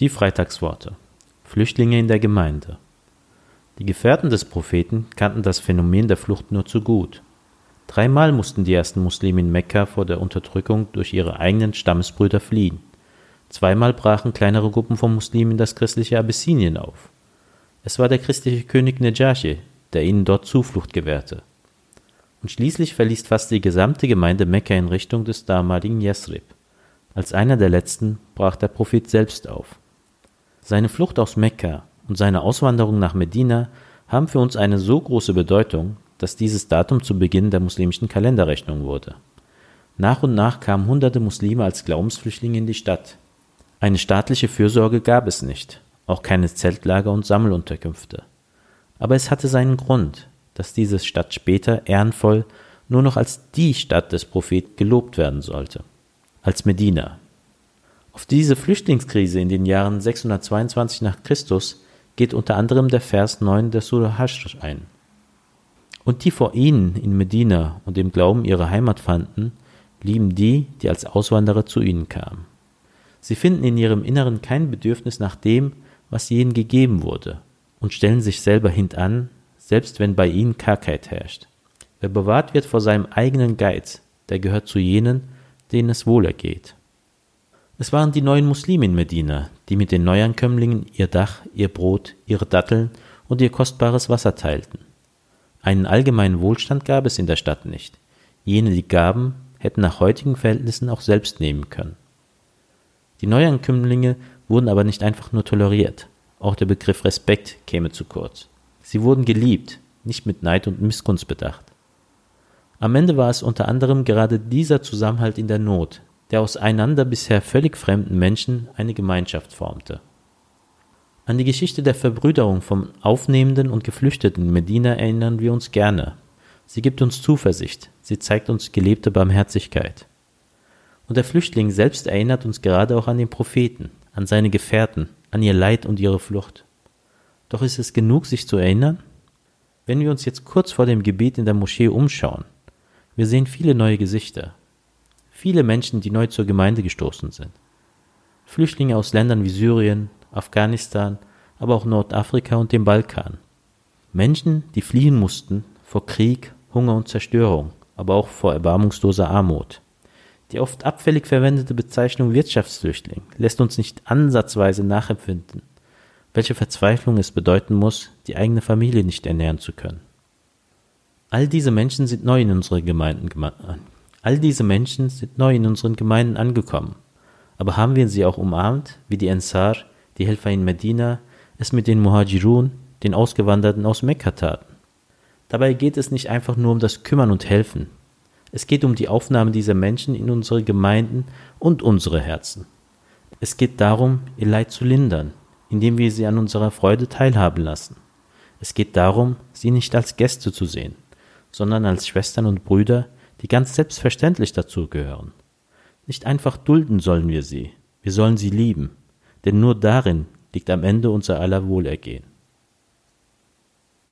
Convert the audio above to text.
Die Freitagsworte. Flüchtlinge in der Gemeinde. Die Gefährten des Propheten kannten das Phänomen der Flucht nur zu gut. Dreimal mussten die ersten Muslime in Mekka vor der Unterdrückung durch ihre eigenen Stammesbrüder fliehen. Zweimal brachen kleinere Gruppen von Muslimen das christliche Abyssinien auf. Es war der christliche König Nejashi, der ihnen dort Zuflucht gewährte. Und schließlich verließ fast die gesamte Gemeinde Mekka in Richtung des damaligen Yasrib. Als einer der letzten brach der Prophet selbst auf. Seine Flucht aus Mekka und seine Auswanderung nach Medina haben für uns eine so große Bedeutung, dass dieses Datum zu Beginn der muslimischen Kalenderrechnung wurde. Nach und nach kamen hunderte Muslime als Glaubensflüchtlinge in die Stadt. Eine staatliche Fürsorge gab es nicht, auch keine Zeltlager und Sammelunterkünfte. Aber es hatte seinen Grund, dass diese Stadt später ehrenvoll nur noch als die Stadt des Propheten gelobt werden sollte, als Medina. Auf diese Flüchtlingskrise in den Jahren 622 nach Christus geht unter anderem der Vers 9 der Surah Hashr ein. Und die vor ihnen in Medina und im Glauben ihre Heimat fanden, lieben die, die als Auswanderer zu ihnen kamen. Sie finden in ihrem Inneren kein Bedürfnis nach dem, was ihnen gegeben wurde, und stellen sich selber hintan, selbst wenn bei ihnen Kargheit herrscht. Wer bewahrt wird vor seinem eigenen Geiz, der gehört zu jenen, denen es wohlergeht. Es waren die neuen Muslime in Medina, die mit den Neuankömmlingen ihr Dach, ihr Brot, ihre Datteln und ihr kostbares Wasser teilten. Einen allgemeinen Wohlstand gab es in der Stadt nicht. Jene, die gaben, hätten nach heutigen Verhältnissen auch selbst nehmen können. Die Neuankömmlinge wurden aber nicht einfach nur toleriert. Auch der Begriff Respekt käme zu kurz. Sie wurden geliebt, nicht mit Neid und Missgunst bedacht. Am Ende war es unter anderem gerade dieser Zusammenhalt in der Not, der aus einander bisher völlig fremden Menschen eine Gemeinschaft formte. An die Geschichte der Verbrüderung von Aufnehmenden und Geflüchteten in Medina erinnern wir uns gerne. Sie gibt uns Zuversicht, sie zeigt uns gelebte Barmherzigkeit. Und der Flüchtling selbst erinnert uns gerade auch an den Propheten, an seine Gefährten, an ihr Leid und ihre Flucht. Doch ist es genug, sich zu erinnern? Wenn wir uns jetzt kurz vor dem Gebet in der Moschee umschauen, wir sehen viele neue Gesichter, viele Menschen, die neu zur Gemeinde gestoßen sind. Flüchtlinge aus Ländern wie Syrien, Afghanistan, aber auch Nordafrika und dem Balkan. Menschen, die fliehen mussten vor Krieg, Hunger und Zerstörung, aber auch vor erbarmungsloser Armut. Die oft abfällig verwendete Bezeichnung Wirtschaftsflüchtling lässt uns nicht ansatzweise nachempfinden, welche Verzweiflung es bedeuten muss, die eigene Familie nicht ernähren zu können. All diese Menschen sind neu in unsere Gemeinden all diese Menschen sind neu in unseren Gemeinden angekommen. Aber haben wir sie auch umarmt, wie die Ansar, die Helfer in Medina, es mit den Muhajirun, den Ausgewanderten aus Mekka taten? Dabei geht es nicht einfach nur um das Kümmern und Helfen, es geht um die Aufnahme dieser Menschen in unsere Gemeinden und unsere Herzen. Es geht darum, ihr Leid zu lindern, indem wir sie an unserer Freude teilhaben lassen. Es geht darum, sie nicht als Gäste zu sehen, sondern als Schwestern und Brüder, die ganz selbstverständlich dazugehören. Nicht einfach dulden sollen wir sie, wir sollen sie lieben, denn nur darin liegt am Ende unser aller Wohlergehen.